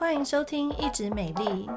欢迎收听一直美丽。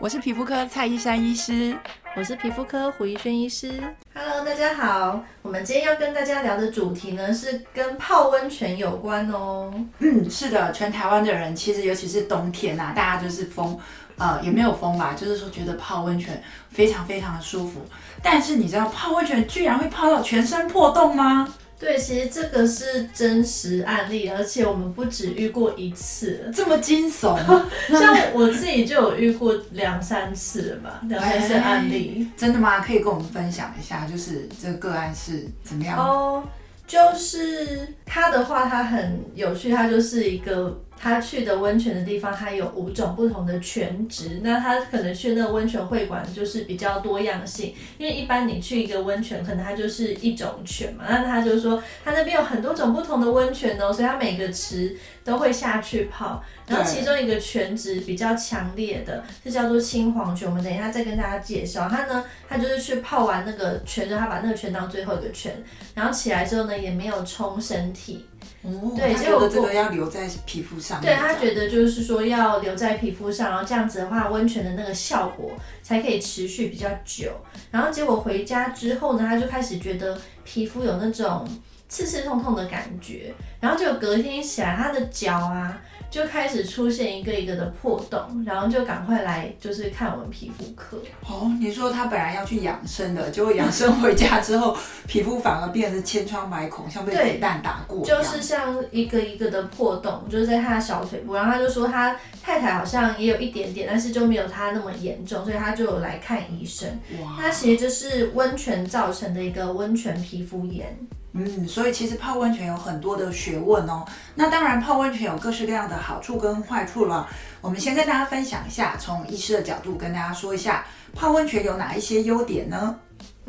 我是皮肤科蔡依珊医师，我是皮肤科胡怡萱医师。Hello，大家好。我们今天要跟大家聊的主题呢，是跟泡温泉有关哦。嗯，是的，全台湾的人其实尤其是冬天啊，大家就是风，呃，也没有风吧，就是说觉得泡温泉非常非常的舒服。但是你知道泡温泉居然会泡到全身破洞吗？对，其实这个是真实案例，而且我们不止遇过一次，这么惊悚。像我自己就有遇过两三次了吧，两三次案例。真的吗？可以跟我们分享一下，就是这个个案是怎么样？哦，就是他的话，他很有趣，他就是一个。他去的温泉的地方，它有五种不同的泉职。那他可能去那个温泉会馆，就是比较多样性。因为一般你去一个温泉，可能它就是一种泉嘛。那他就说，他那边有很多种不同的温泉哦，所以他每个池都会下去泡。然后其中一个泉质比较强烈的，是叫做青黄泉。我们等一下再跟大家介绍。他呢，他就是去泡完那个泉，之后他把那个泉当最后一个泉，然后起来之后呢，也没有冲身体。哦，对，他觉得这个要留在皮肤上。对，他觉得就是说要留在皮肤上，然后这样子的话，温泉的那个效果才可以持续比较久。然后结果回家之后呢，他就开始觉得皮肤有那种刺刺痛痛的感觉，然后就隔天起来，他的脚啊。就开始出现一个一个的破洞，然后就赶快来就是看我们皮肤科。哦，你说他本来要去养生的，结果养生回家之后，皮肤反而变得千疮百孔，像被子弹打过。就是像一个一个的破洞，就是在他的小腿部。然后他就说他太太好像也有一点点，但是就没有他那么严重，所以他就有来看医生。哇，那其实就是温泉造成的一个温泉皮肤炎。嗯，所以其实泡温泉有很多的学问哦。那当然，泡温泉有各式各样的好处跟坏处了。我们先跟大家分享一下，从医师的角度跟大家说一下，泡温泉有哪一些优点呢？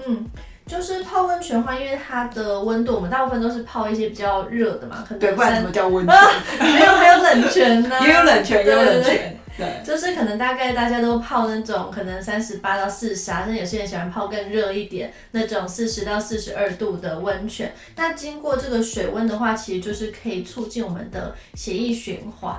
嗯，就是泡温泉的话，因为它的温度，我们大部分都是泡一些比较热的嘛，可能对，不然怎么叫温泉？啊、没有，还有冷泉呢、啊，也有冷泉，也有冷泉。对，就是可能大概大家都泡那种可能三十八到四十啊，甚至有些人喜欢泡更热一点那种四十到四十二度的温泉。那经过这个水温的话，其实就是可以促进我们的血液循环。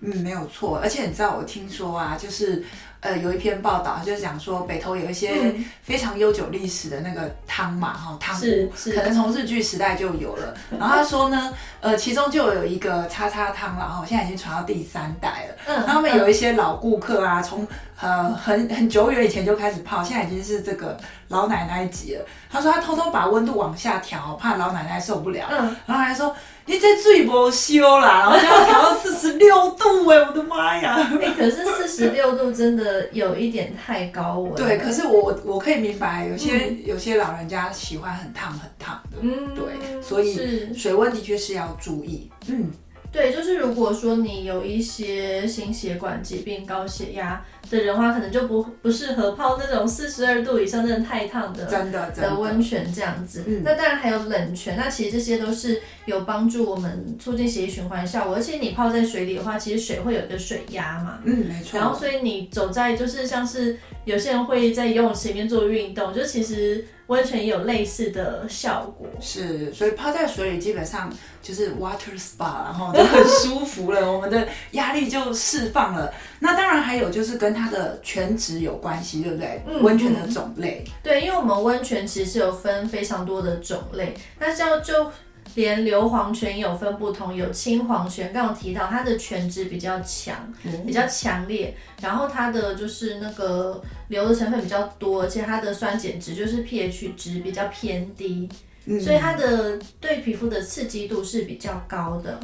嗯，没有错。而且你知道，我听说啊，就是。呃，有一篇报道就是讲说，北投有一些非常悠久历史的那个汤嘛，哈、嗯，汤屋，可能从日据时代就有了。然后他说呢，呃，其中就有一个叉叉汤了，哈，现在已经传到第三代了。嗯，他们有一些老顾客啊，从呃很很久远以前就开始泡，现在已经是这个老奶奶级了。他说他偷偷把温度往下调，怕老奶奶受不了。嗯，然后还说。你这最不修啦，然后就要调到四十六度哎、欸，我的妈呀！哎、欸，可是四十六度真的有一点太高温。对，可是我我可以明白，有些、嗯、有些老人家喜欢很烫很烫的，嗯，对，所以水温的确是要注意，嗯。对，就是如果说你有一些心血管疾病、高血压的人的话，可能就不不适合泡那种四十二度以上真的太烫的真的的温泉这样子。嗯、那当然还有冷泉，那其实这些都是有帮助我们促进血液循环效果。而且你泡在水里的话，其实水会有一个水压嘛，嗯，没错。然后所以你走在就是像是有些人会在游泳池里面做运动，就其实。温泉也有类似的效果，是，所以泡在水里基本上就是 water spa，然后就很舒服了，我们的压力就释放了。那当然还有就是跟它的泉质有关系，对不对？嗯，温泉的种类，对，因为我们温泉其实是有分非常多的种类，那像就。连硫磺泉也有分不同，有青黄泉，刚刚提到它的泉质比较强，比较强烈，然后它的就是那个硫的成分比较多，而且它的酸碱值就是 pH 值比较偏低，所以它的对皮肤的刺激度是比较高的。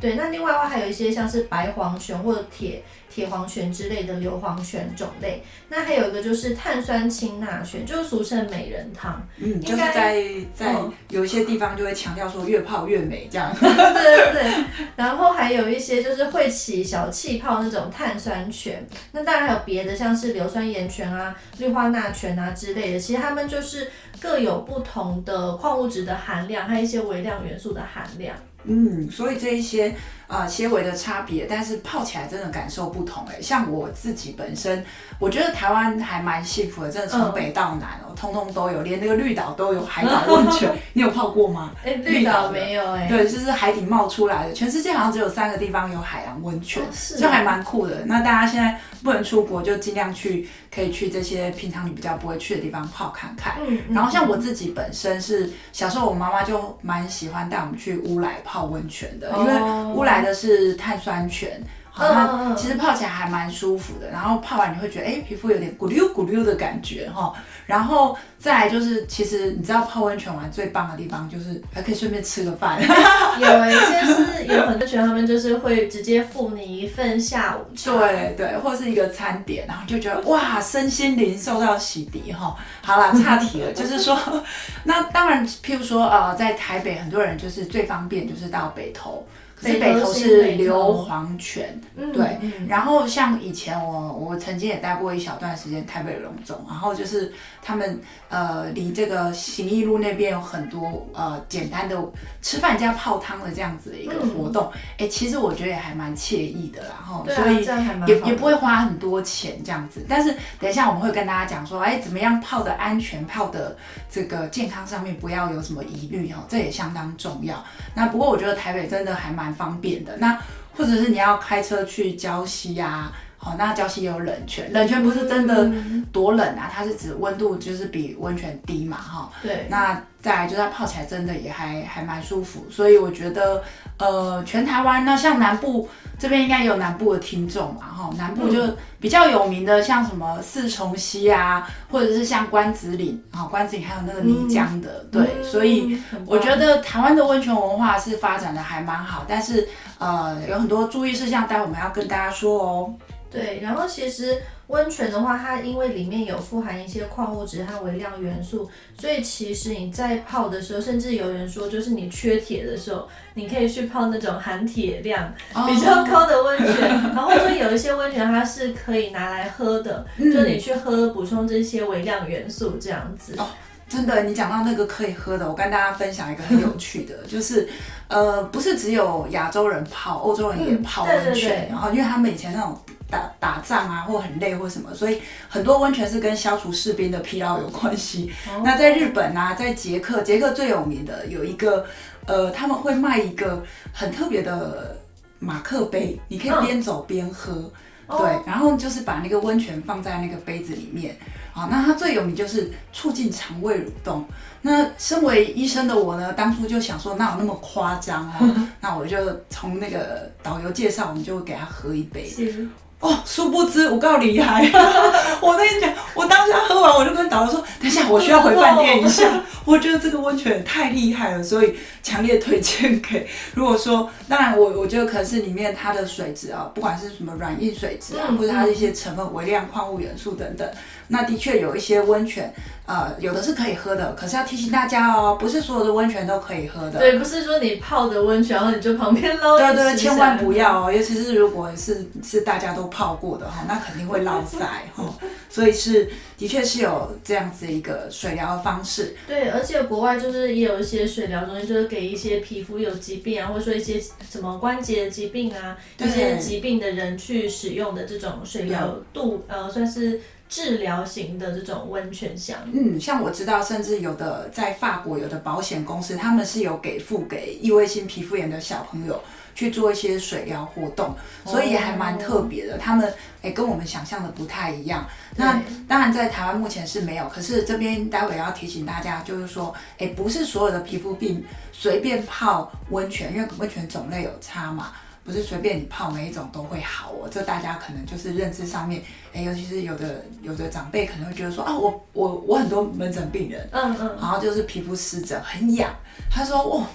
对，那另外的话还有一些像是白黄泉或者铁铁黄泉之类的硫磺泉种类。那还有一个就是碳酸氢钠泉，就是俗称美人汤。嗯，就是在在有一些地方就会强调说越泡越美这样。对对对。然后还有一些就是会起小气泡那种碳酸泉。那当然还有别的，像是硫酸盐泉啊、氯化钠泉啊之类的。其实它们就是各有不同的矿物质的含量，还有一些微量元素的含量。嗯，所以这一些。呃，些微的差别，但是泡起来真的感受不同哎。像我自己本身，我觉得台湾还蛮幸福的，真的从北到南哦，通通都有，连那个绿岛都有海岛温泉。你有泡过吗？哎，绿岛没有哎。对，就是海底冒出来的，全世界好像只有三个地方有海洋温泉，就还蛮酷的。那大家现在不能出国，就尽量去，可以去这些平常你比较不会去的地方泡看看。嗯。然后像我自己本身是小时候，我妈妈就蛮喜欢带我们去乌来泡温泉的，因为乌来。来的是碳酸泉，好，那其实泡起来还蛮舒服的。然后泡完你会觉得，哎、欸，皮肤有点咕溜咕溜的感觉哈。然后再来就是，其实你知道泡温泉玩最棒的地方就是还可以顺便吃个饭。有一些是有很多泉，他们就是会直接付你一份下午茶，对对，或是一个餐点，然后就觉得哇，身心灵受到洗涤哈。好啦，岔题了，就是说，那当然，譬如说呃，在台北很多人就是最方便就是到北投。是北投是硫磺泉，对。然后像以前我我曾经也待过一小段时间台北龙总，然后就是他们呃离这个行义路那边有很多呃简单的吃饭加泡汤的这样子的一个活动，哎、嗯，其实我觉得也还蛮惬意的，然后所以也也不会花很多钱这样子。但是等一下我们会跟大家讲说，哎，怎么样泡的安全，泡的这个健康上面不要有什么疑虑哦，这也相当重要。那不过我觉得台北真的还蛮。方便的，那或者是你要开车去礁溪啊，好，那礁溪也有冷泉，冷泉不是真的多冷啊，它是指温度就是比温泉低嘛，哈，对，那再来就是它泡起来真的也还还蛮舒服，所以我觉得，呃，全台湾那像南部。这边应该有南部的听众嘛，哈，南部就比较有名的，像什么四重溪啊，或者是像关子岭，啊，关子岭还有那个泥浆的，嗯、对，所以我觉得台湾的温泉文化是发展的还蛮好，但是呃，有很多注意事项，待会我们要跟大家说哦。对，然后其实。温泉的话，它因为里面有富含一些矿物质和微量元素，所以其实你在泡的时候，甚至有人说，就是你缺铁的时候，你可以去泡那种含铁量比较高的温泉。然后说有一些温泉它是可以拿来喝的，嗯、就你去喝补充这些微量元素这样子。哦，真的，你讲到那个可以喝的，我跟大家分享一个很有趣的，就是呃，不是只有亚洲人泡，欧洲人也泡温泉，嗯、对对对，然后因为他们以前那种。打打仗啊，或很累或什么，所以很多温泉是跟消除士兵的疲劳有关系。哦、那在日本啊，在捷克，捷克最有名的有一个，呃，他们会卖一个很特别的马克杯，你可以边走边喝，哦、对，然后就是把那个温泉放在那个杯子里面。好，那它最有名就是促进肠胃蠕动。那身为医生的我呢，当初就想说，哪有那么夸张啊？那我就从那个导游介绍，我们就会给他喝一杯。哦，殊不知我告厉害！我跟你讲，我当下喝完，我就跟导游说：“等一下，我需要回饭店一下。”我觉得这个温泉太厉害了，所以强烈推荐给。如果说，当然我我觉得可能是里面它的水质啊，不管是什么软硬水质啊，或者它的一些成分、微量矿物元素等等，那的确有一些温泉。呃，有的是可以喝的，可是要提醒大家哦，不是所有的温泉都可以喝的。对，不是说你泡的温泉，然后你就旁边捞。对对，千万不要哦，尤其是如果是是大家都泡过的哈，那肯定会落赛哈。所以是的确是有这样子一个水疗的方式。对，而且国外就是也有一些水疗中心，就是给一些皮肤有疾病啊，或者说一些什么关节疾病啊，一些疾病的人去使用的这种水疗度，呃，算是。治疗型的这种温泉项目，嗯，像我知道，甚至有的在法国有的保险公司，他们是有给付给异位性皮肤炎的小朋友去做一些水疗活动，所以也还蛮特别的。哦、他们诶、欸、跟我们想象的不太一样。那当然在台湾目前是没有，可是这边待会要提醒大家，就是说，诶、欸，不是所有的皮肤病随便泡温泉，因为温泉种类有差嘛。不是随便你泡每一种都会好哦，这大家可能就是认知上面，哎，尤其是有的有的长辈可能会觉得说啊，我我我很多门诊病人，嗯嗯，然后就是皮肤湿疹很痒，他说哦，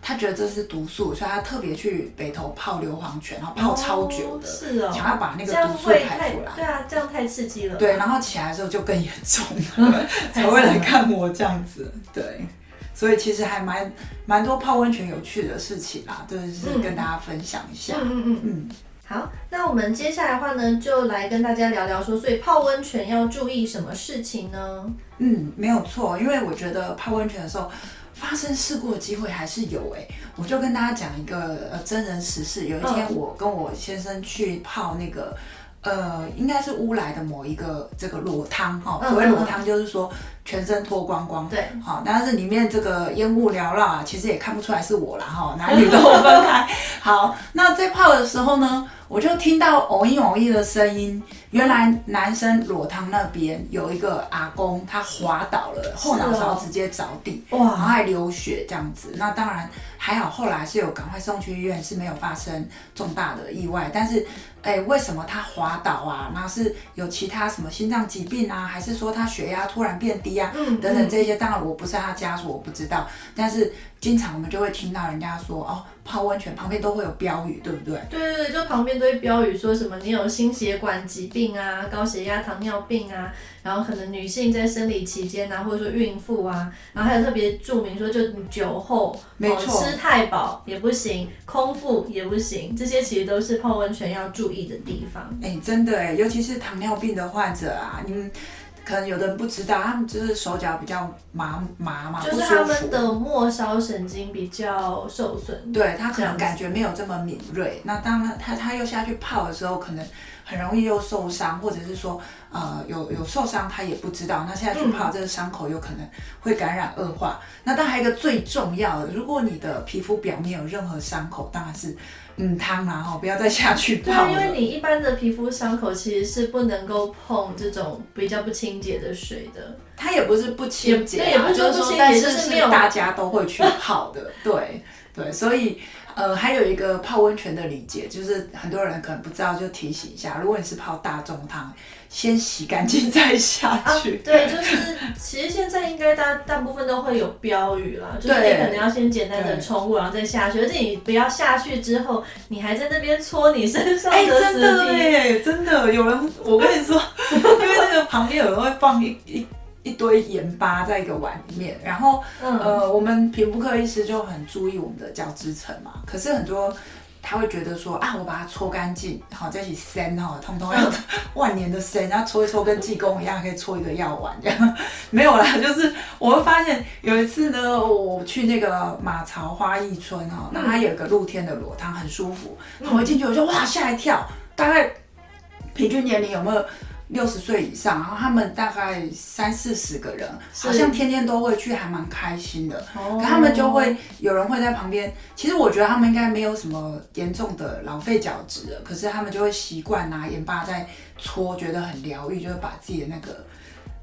他觉得这是毒素，所以他特别去北头泡硫磺泉，然后泡超久的，哦是哦，想要把那个毒素排出来，对啊，这样太刺激了，对，然后起来的时候就更严重了，才会来看我这样子，对。所以其实还蛮蛮多泡温泉有趣的事情啦，就是跟大家分享一下。嗯嗯嗯嗯。好，那我们接下来的话呢，就来跟大家聊聊说，所以泡温泉要注意什么事情呢？嗯，没有错，因为我觉得泡温泉的时候，发生事故的机会还是有哎、欸。我就跟大家讲一个呃真人实事，有一天我跟我先生去泡那个。呃，应该是乌来的某一个这个裸汤哈，所谓裸汤就是说全身脱光光，对，好，但是里面这个烟雾缭绕啊，其实也看不出来是我啦哈，男女都分开。好，那在泡的时候呢，我就听到偶一偶一的声音，原来男生裸汤那边有一个阿公，他滑倒了，后脑勺直接着地，哇，然后还流血这样子。那当然还好，后来是有赶快送去医院，是没有发生重大的意外，但是。哎，为什么他滑倒啊？那是有其他什么心脏疾病啊，还是说他血压突然变低啊？嗯，等等这些，当然我不是他家属，我不知道，但是。经常我们就会听到人家说哦，泡温泉旁边都会有标语，对不对？对对对，就旁边都会标语说什么你有心血管疾病啊、高血压、糖尿病啊，然后可能女性在生理期间啊，或者说孕妇啊，然后还有特别注明说，就你酒后没错、哦、吃太饱也不行，空腹也不行，这些其实都是泡温泉要注意的地方。哎，真的哎，尤其是糖尿病的患者啊，你们。可能有的人不知道，他们就是手脚比较麻麻嘛，就是他们的末梢神经比较受损，对，他可能感觉没有这么敏锐。那当然，他他又下去泡的时候，可能很容易又受伤，或者是说，呃，有有受伤他也不知道。那现在去泡这个伤口有可能会感染恶化。嗯、那当然还有一个最重要的，如果你的皮肤表面有任何伤口，当然是。嗯，汤嘛哈，不要再下去泡因为你一般的皮肤伤口其实是不能够碰这种比较不清洁的水的。它也不是不清洁，啊，也不是不清洁，但是是大家都会去泡的。对对，所以呃，还有一个泡温泉的理解，就是很多人可能不知道，就提醒一下，如果你是泡大众汤。先洗干净再下去。啊、对，就是其实现在应该大大部分都会有标语啦，就是你可能要先简单的冲过，然后再下去。而且你不要下去之后，你还在那边搓你身上的尸体。真的耶，真的有人，我跟你说，因为那个旁边有人会放一一一堆盐巴在一个碗里面，然后、嗯、呃，我们皮肤科医师就很注意我们的角质层嘛，可是很多。他会觉得说啊，我把它搓干净，好在一起生哈，通通要万年的生，然后搓一搓跟济公一样，可以搓一个药丸这样。没有啦，就是我会发现有一次呢，我去那个马槽花艺村哈，那它有一个露天的裸汤，很舒服。我一进去我就哇吓一跳，大概平均年龄有没有？六十岁以上，然后他们大概三四十个人，好像天天都会去，还蛮开心的。哦，他们就会有人会在旁边。其实我觉得他们应该没有什么严重的老废角质的，可是他们就会习惯拿盐巴在搓，觉得很疗愈，就会把自己的那个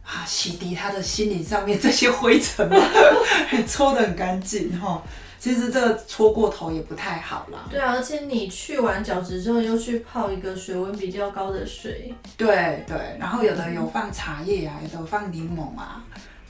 啊洗涤他的心灵上面这些灰尘嘛，搓得很干净哈。其实这个搓过头也不太好啦。对啊，而且你去完角质之后，又去泡一个水温比较高的水。对对，然后有的有放茶叶啊，有的有放柠檬啊。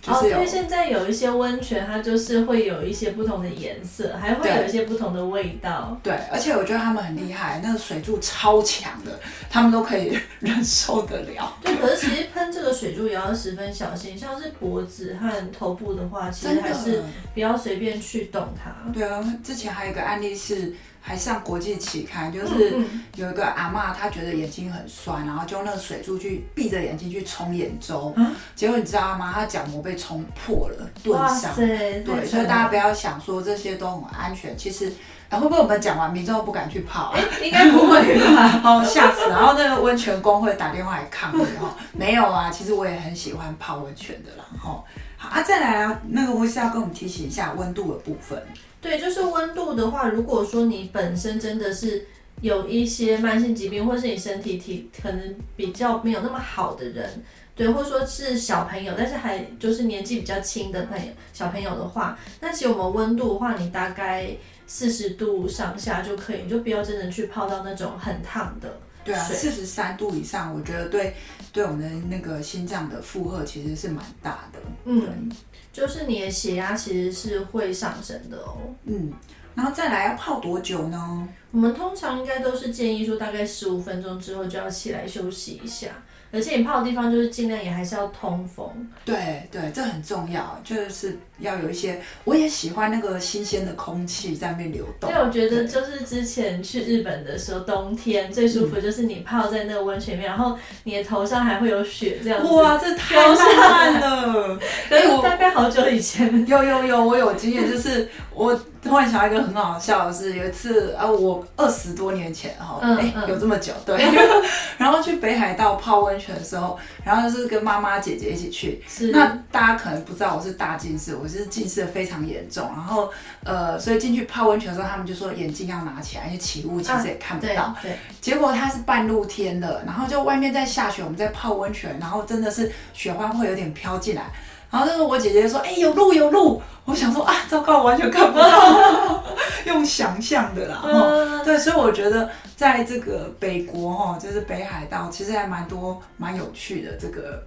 哦，因为现在有一些温泉，它就是会有一些不同的颜色，还会有一些不同的味道。对，对，而且我觉得他们很厉害，那个水柱超强的，他们都可以忍受得了。对，可是其实喷这个水柱也要十分小心，像是脖子和头部的话，其实还是不要随便去动它。对啊，之前还有一个案例是。还上国际期刊，就是有一个阿嬷，她觉得眼睛很酸，然后就用那个水柱去闭着眼睛去冲眼周，嗯、结果你知道吗？她角膜被冲破了，钝伤。对，所以大家不要想说这些都很安全，其实，然后会不会我们讲完，民众不敢去泡？应该不会吧？哦，吓死！然后那个温泉工会打电话来抗议哈，没有啊，其实我也很喜欢泡温泉的啦，哈。好啊，再来啊，那个我是要跟我们提醒一下温度的部分。对，就是温度的话，如果说你本身真的是有一些慢性疾病，或是你身体体可能比较没有那么好的人，对，或者说是小朋友，但是还就是年纪比较轻的朋友，小朋友的话，那其实我们温度的话，你大概四十度上下就可以，你就不要真的去泡到那种很烫的。对啊，四十三度以上，我觉得对对我们的那个心脏的负荷其实是蛮大的。嗯，就是你的血压其实是会上升的哦。嗯，然后再来要泡多久呢？我们通常应该都是建议说，大概十五分钟之后就要起来休息一下。而且你泡的地方就是尽量也还是要通风。对对，这很重要，就是要有一些，我也喜欢那个新鲜的空气在那边流动。对，我觉得就是之前去日本的时候，冬天最舒服就是你泡在那个温泉里面，然后你的头上还会有雪这样子。哇，这太浪漫了！对，大概好久以前。有有有，我有经验，就是我。突然想到一个很好笑的是，有一次啊，我二十多年前哈，哎、有这么久，对。然后去北海道泡温泉的时候，然后就是跟妈妈姐姐一起去。是。那大家可能不知道我是大近视，我是近视的非常严重。然后呃，所以进去泡温泉的时候，他们就说眼镜要拿起来，因为起雾其实也看不到。啊、对。对结果它是半露天的，然后就外面在下雪，我们在泡温泉，然后真的是雪花会有点飘进来。然后那个我姐姐说：“哎、欸，有路有路。”我想说啊，糟糕，完全看不到，用想象的啦。嗯、对，所以我觉得在这个北国哈，就是北海道，其实还蛮多蛮有趣的这个。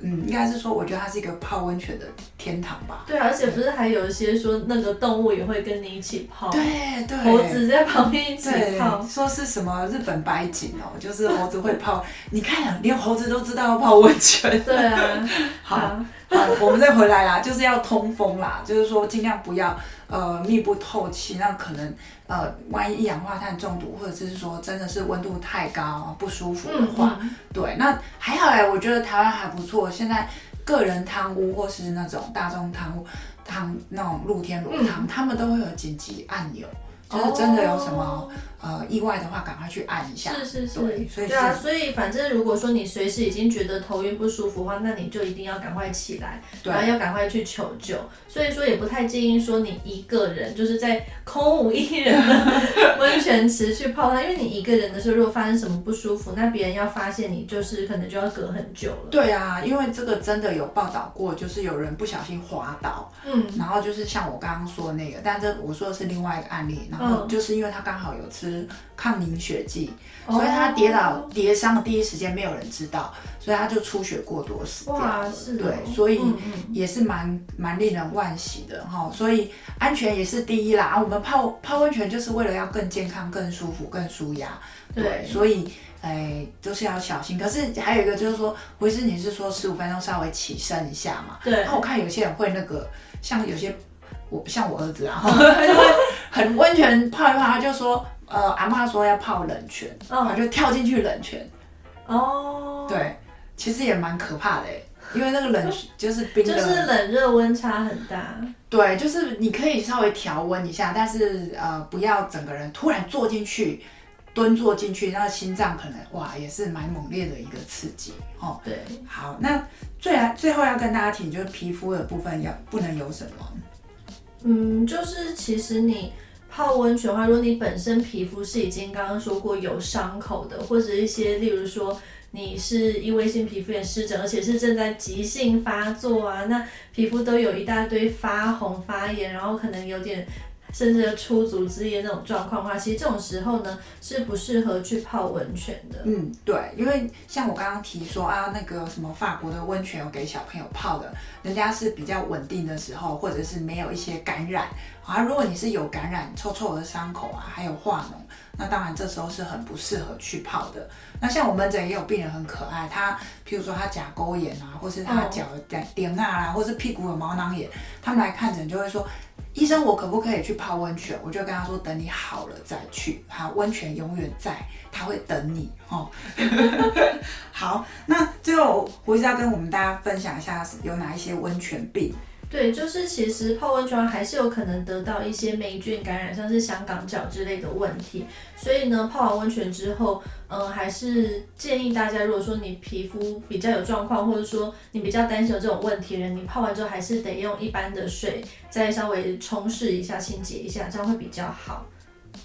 嗯，应该是说，我觉得它是一个泡温泉的天堂吧。对，而且不是还有一些说那个动物也会跟你一起泡，对对，猴子在旁边一起泡，说是什么日本白景哦，就是猴子会泡。你看，连猴子都知道要泡温泉。对啊，好，好，我们再回来啦，就是要通风啦，就是说尽量不要呃密不透气，那可能。呃，万一一氧化碳中毒，或者是说真的是温度太高不舒服的话，对，那还好哎，我觉得台湾还不错。现在个人汤屋或是那种大众汤屋汤那种露天裸汤，嗯、他们都会有紧急按钮。就是真的有什么、哦、呃意外的话，赶快去按一下。是是是，对，所以对啊，所以反正如果说你随时已经觉得头晕不舒服的话，那你就一定要赶快起来，对，然后要赶快去求救。所以说也不太建议说你一个人就是在空无一人的 温泉池去泡它，因为你一个人的时候，如果发生什么不舒服，那别人要发现你，就是可能就要隔很久了。对啊，因为这个真的有报道过，就是有人不小心滑倒，嗯，然后就是像我刚刚说的那个，但这我说的是另外一个案例，然后就是因为他刚好有吃抗凝血剂，嗯、所以他跌倒跌伤的第一时间没有人知道，所以他就出血过多死掉了。对，所以也是蛮蛮令人惋惜的哈。所以安全也是第一啦。啊，我们泡泡温泉就是为了要更健康、更舒服、更舒压。对，对，所以哎，都是要小心。可是还有一个就是说，回师你是说十五分钟稍微起身一下嘛？对。那我看有些人会那个，像有些。我像我儿子啊，很温泉泡一泡，他就说，呃，阿妈说要泡冷泉，然后就跳进去冷泉。哦，对，其实也蛮可怕的，因为那个冷 就是冰的，就是冷热温差很大。对，就是你可以稍微调温一下，但是呃，不要整个人突然坐进去，蹲坐进去，那个心脏可能哇，也是蛮猛烈的一个刺激哦。对，好，那最最后要跟大家提，就是皮肤的部分要不能有什么？嗯，就是其实你泡温泉的话，如果你本身皮肤是已经刚刚说过有伤口的，或者一些例如说你是异位性皮肤炎湿疹，而且是正在急性发作啊，那皮肤都有一大堆发红发炎，然后可能有点。甚至出足之液那种状况的话，其实这种时候呢是不适合去泡温泉的。嗯，对，因为像我刚刚提说啊，那个什么法国的温泉有给小朋友泡的，人家是比较稳定的时候，或者是没有一些感染啊。如果你是有感染、臭臭的伤口啊，还有化脓，那当然这时候是很不适合去泡的。那像我们这也有病人很可爱，他譬如说他甲沟炎啊，或是他脚点点啊，或是屁股有毛囊炎，他们来看诊就会说。医生，我可不可以去泡温泉？我就跟他说，等你好了再去。哈，温泉永远在，他会等你哦。好，那最后胡医生要跟我们大家分享一下有哪一些温泉病。对，就是其实泡温泉还是有可能得到一些霉菌感染，像是香港脚之类的问题。所以呢，泡完温泉之后，嗯、还是建议大家，如果说你皮肤比较有状况，或者说你比较担心有这种问题的人，你泡完之后还是得用一般的水再稍微冲拭一下、清洁一下，这样会比较好。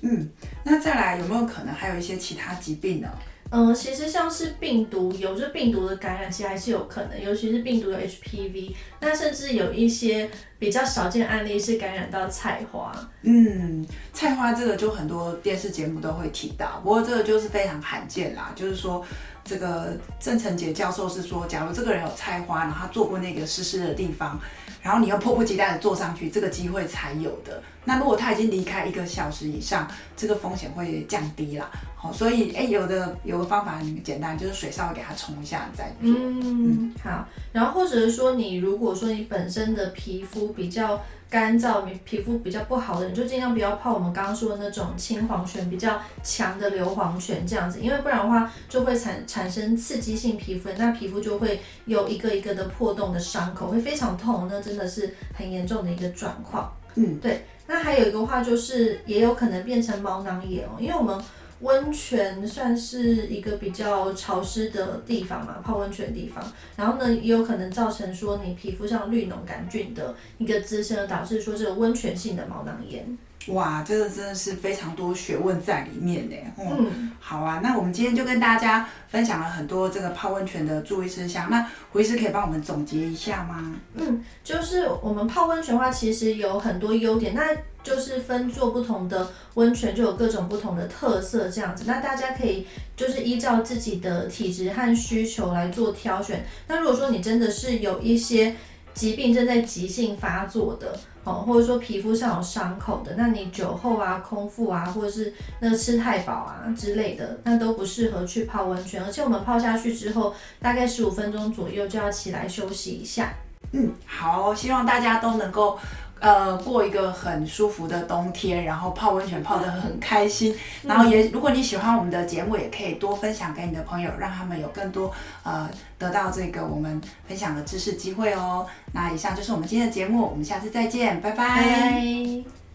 嗯，那再来有没有可能还有一些其他疾病呢？嗯，其实像是病毒有就病毒的感染，其实还是有可能，尤其是病毒的 HPV，那甚至有一些比较少见案例是感染到菜花。嗯，菜花这个就很多电视节目都会提到，不过这个就是非常罕见啦，就是说。这个郑成杰教授是说，假如这个人有菜花，然后他坐过那个湿湿的地方，然后你又迫不及待的坐上去，这个机会才有的。那如果他已经离开一个小时以上，这个风险会降低啦。好，所以哎，有的有个方法很简单，就是水稍微给它冲一下再做。嗯好。然后或者是说，你如果说你本身的皮肤比较干燥，你皮肤比较不好的，人就尽量不要泡我们刚刚说的那种青黄泉比较强的硫磺泉这样子，因为不然的话就会产产生刺激性皮肤，那皮肤就会有一个一个的破洞的伤口，会非常痛，那真的是很严重的一个状况。嗯，对。那还有一个话就是，也有可能变成毛囊炎哦，因为我们。温泉算是一个比较潮湿的地方嘛，泡温泉的地方，然后呢，也有可能造成说你皮肤上绿脓杆菌的一个滋生，导致说这个温泉性的毛囊炎。哇，这个真的是非常多学问在里面呢。嗯，嗯好啊，那我们今天就跟大家分享了很多这个泡温泉的注意事项。那胡医师可以帮我们总结一下吗？嗯，就是我们泡温泉的话，其实有很多优点，那就是分做不同的温泉，就有各种不同的特色这样子。那大家可以就是依照自己的体质和需求来做挑选。那如果说你真的是有一些疾病正在急性发作的。哦，或者说皮肤上有伤口的，那你酒后啊、空腹啊，或者是那吃太饱啊之类的，那都不适合去泡温泉。而且我们泡下去之后，大概十五分钟左右就要起来休息一下。嗯，好，希望大家都能够。呃，过一个很舒服的冬天，然后泡温泉泡得很开心，嗯、然后也如果你喜欢我们的节目，也可以多分享给你的朋友，让他们有更多呃得到这个我们分享的知识机会哦。那以上就是我们今天的节目，我们下次再见，拜拜。拜拜。